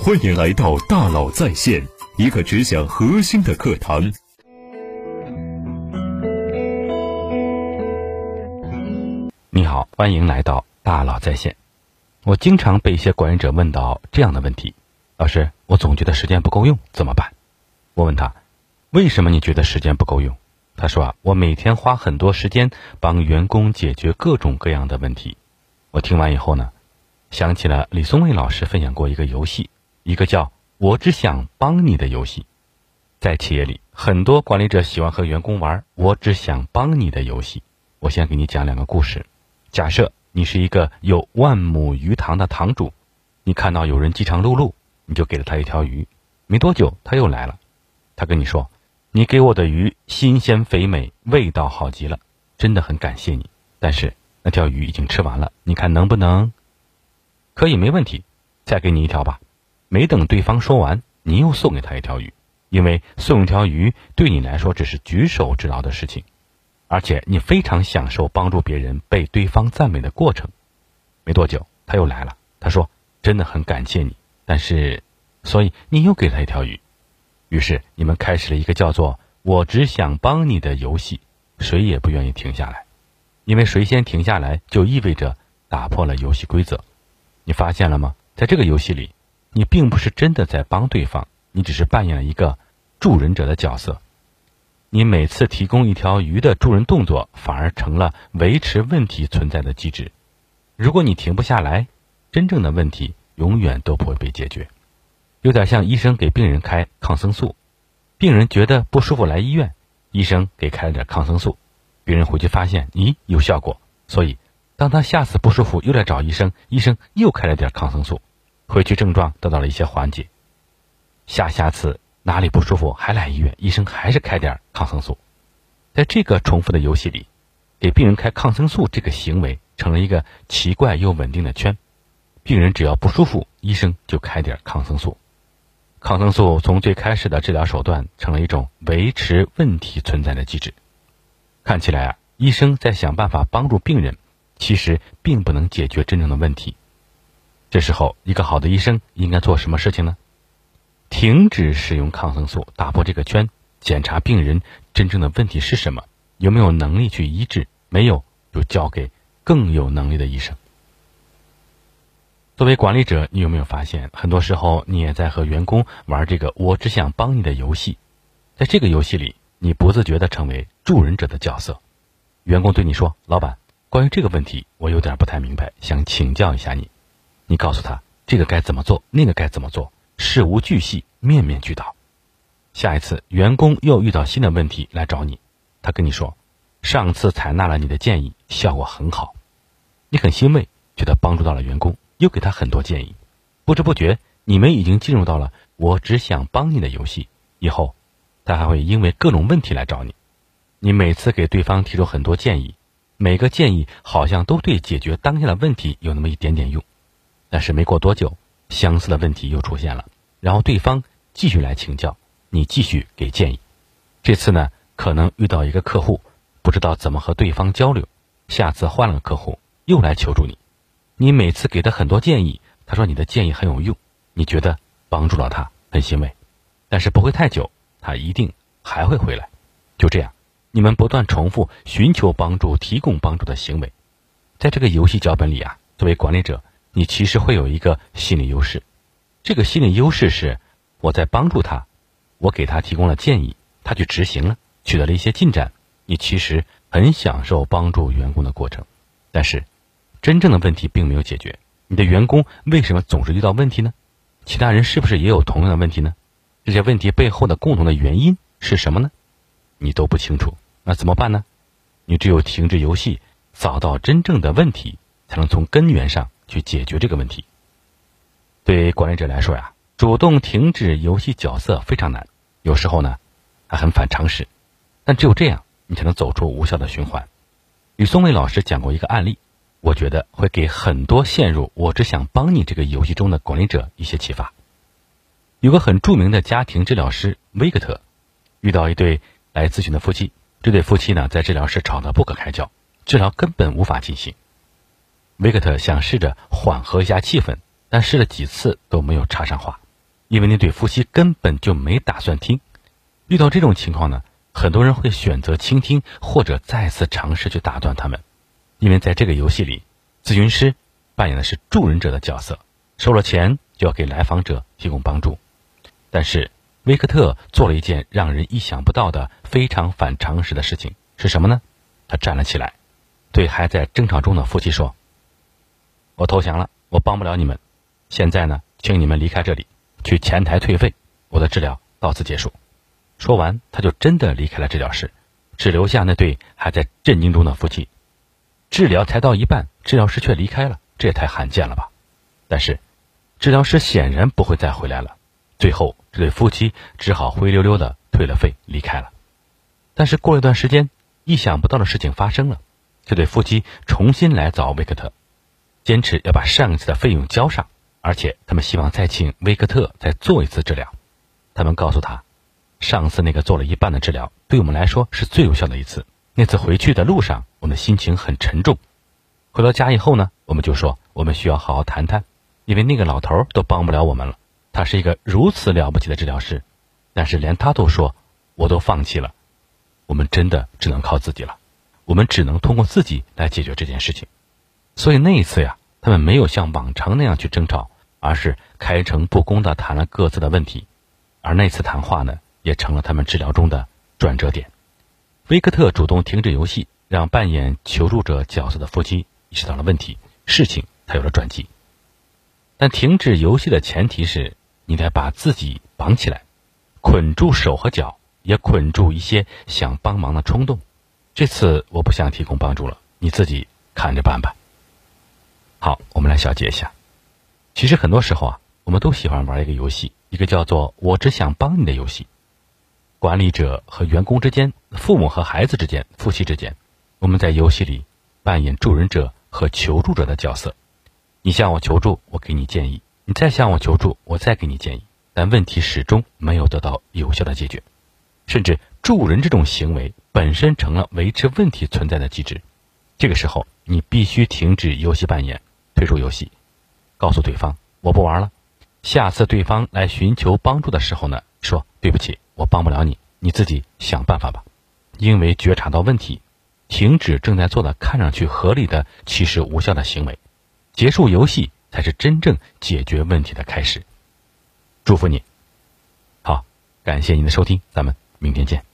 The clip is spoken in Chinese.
欢迎来到大佬在线，一个只讲核心的课堂。你好，欢迎来到大佬在线。我经常被一些管理者问到这样的问题：老师，我总觉得时间不够用，怎么办？我问他，为什么你觉得时间不够用？他说啊，我每天花很多时间帮员工解决各种各样的问题。我听完以后呢，想起了李松蔚老师分享过一个游戏，一个叫“我只想帮你”的游戏。在企业里，很多管理者喜欢和员工玩“我只想帮你”的游戏。我先给你讲两个故事。假设你是一个有万亩鱼塘的塘主，你看到有人饥肠辘辘，你就给了他一条鱼。没多久，他又来了，他跟你说。你给我的鱼新鲜肥美，味道好极了，真的很感谢你。但是那条鱼已经吃完了，你看能不能？可以，没问题，再给你一条吧。没等对方说完，你又送给他一条鱼，因为送一条鱼对你来说只是举手之劳的事情，而且你非常享受帮助别人被对方赞美的过程。没多久，他又来了，他说真的很感谢你，但是，所以你又给他一条鱼。于是你们开始了一个叫做“我只想帮你”的游戏，谁也不愿意停下来，因为谁先停下来就意味着打破了游戏规则。你发现了吗？在这个游戏里，你并不是真的在帮对方，你只是扮演了一个助人者的角色。你每次提供一条鱼的助人动作，反而成了维持问题存在的机制。如果你停不下来，真正的问题永远都不会被解决。有点像医生给病人开抗生素，病人觉得不舒服来医院，医生给开了点抗生素，病人回去发现，咦，有效果。所以，当他下次不舒服又来找医生，医生又开了点抗生素，回去症状得到了一些缓解。下下次哪里不舒服还来医院，医生还是开点抗生素。在这个重复的游戏里，给病人开抗生素这个行为成了一个奇怪又稳定的圈，病人只要不舒服，医生就开点抗生素。抗生素从最开始的治疗手段，成了一种维持问题存在的机制。看起来啊，医生在想办法帮助病人，其实并不能解决真正的问题。这时候，一个好的医生应该做什么事情呢？停止使用抗生素，打破这个圈，检查病人真正的问题是什么，有没有能力去医治？没有，就交给更有能力的医生。作为管理者，你有没有发现，很多时候你也在和员工玩这个“我只想帮你”的游戏？在这个游戏里，你不自觉地成为助人者的角色。员工对你说：“老板，关于这个问题，我有点不太明白，想请教一下你。”你告诉他这个该怎么做，那个该怎么做，事无巨细，面面俱到。下一次，员工又遇到新的问题来找你，他跟你说：“上次采纳了你的建议，效果很好。”你很欣慰，觉得帮助到了员工。又给他很多建议，不知不觉，你们已经进入到了我只想帮你的游戏。以后，他还会因为各种问题来找你。你每次给对方提出很多建议，每个建议好像都对解决当下的问题有那么一点点用。但是没过多久，相似的问题又出现了，然后对方继续来请教，你继续给建议。这次呢，可能遇到一个客户，不知道怎么和对方交流，下次换了个客户又来求助你。你每次给他很多建议，他说你的建议很有用，你觉得帮助了他，很欣慰，但是不会太久，他一定还会回来。就这样，你们不断重复寻求帮助、提供帮助的行为，在这个游戏脚本里啊，作为管理者，你其实会有一个心理优势。这个心理优势是，我在帮助他，我给他提供了建议，他去执行了，取得了一些进展。你其实很享受帮助员工的过程，但是。真正的问题并没有解决，你的员工为什么总是遇到问题呢？其他人是不是也有同样的问题呢？这些问题背后的共同的原因是什么呢？你都不清楚，那怎么办呢？你只有停止游戏，找到真正的问题，才能从根源上去解决这个问题。对管理者来说呀，主动停止游戏角色非常难，有时候呢还很反常识，但只有这样，你才能走出无效的循环。吕松伟老师讲过一个案例。我觉得会给很多陷入“我只想帮你”这个游戏中的管理者一些启发。有个很著名的家庭治疗师维克特，遇到一对来咨询的夫妻，这对夫妻呢在治疗室吵得不可开交，治疗根本无法进行。维克特想试着缓和一下气氛，但试了几次都没有插上话。因为那对夫妻根本就没打算听。遇到这种情况呢，很多人会选择倾听，或者再次尝试去打断他们。因为在这个游戏里，咨询师扮演的是助人者的角色，收了钱就要给来访者提供帮助。但是维克特做了一件让人意想不到的、非常反常识的事情，是什么呢？他站了起来，对还在争吵中的夫妻说：“我投降了，我帮不了你们。现在呢，请你们离开这里。”去前台退费，我的治疗到此结束。说完，他就真的离开了治疗室，只留下那对还在震惊中的夫妻。治疗才到一半，治疗师却离开了，这也太罕见了吧！但是，治疗师显然不会再回来了。最后，这对夫妻只好灰溜溜的退了费离开了。但是过了一段时间，意想不到的事情发生了，这对夫妻重新来找维克特，坚持要把上一次的费用交上。而且他们希望再请威克特再做一次治疗。他们告诉他，上次那个做了一半的治疗，对我们来说是最有效的一次。那次回去的路上，我们心情很沉重。回到家以后呢，我们就说我们需要好好谈谈，因为那个老头都帮不了我们了。他是一个如此了不起的治疗师，但是连他都说，我都放弃了。我们真的只能靠自己了，我们只能通过自己来解决这件事情。所以那一次呀。他们没有像往常那样去争吵，而是开诚布公地谈了各自的问题，而那次谈话呢，也成了他们治疗中的转折点。维克特主动停止游戏，让扮演求助者角色的夫妻意识到了问题，事情才有了转机。但停止游戏的前提是你得把自己绑起来，捆住手和脚，也捆住一些想帮忙的冲动。这次我不想提供帮助了，你自己看着办吧。好，我们来小结一下。其实很多时候啊，我们都喜欢玩一个游戏，一个叫做“我只想帮你”的游戏。管理者和员工之间，父母和孩子之间，夫妻之间，我们在游戏里扮演助人者和求助者的角色。你向我求助，我给你建议；你再向我求助，我再给你建议。但问题始终没有得到有效的解决，甚至助人这种行为本身成了维持问题存在的机制。这个时候，你必须停止游戏扮演。退出游戏，告诉对方我不玩了。下次对方来寻求帮助的时候呢，说对不起，我帮不了你，你自己想办法吧。因为觉察到问题，停止正在做的看上去合理的其实无效的行为，结束游戏才是真正解决问题的开始。祝福你，好，感谢您的收听，咱们明天见。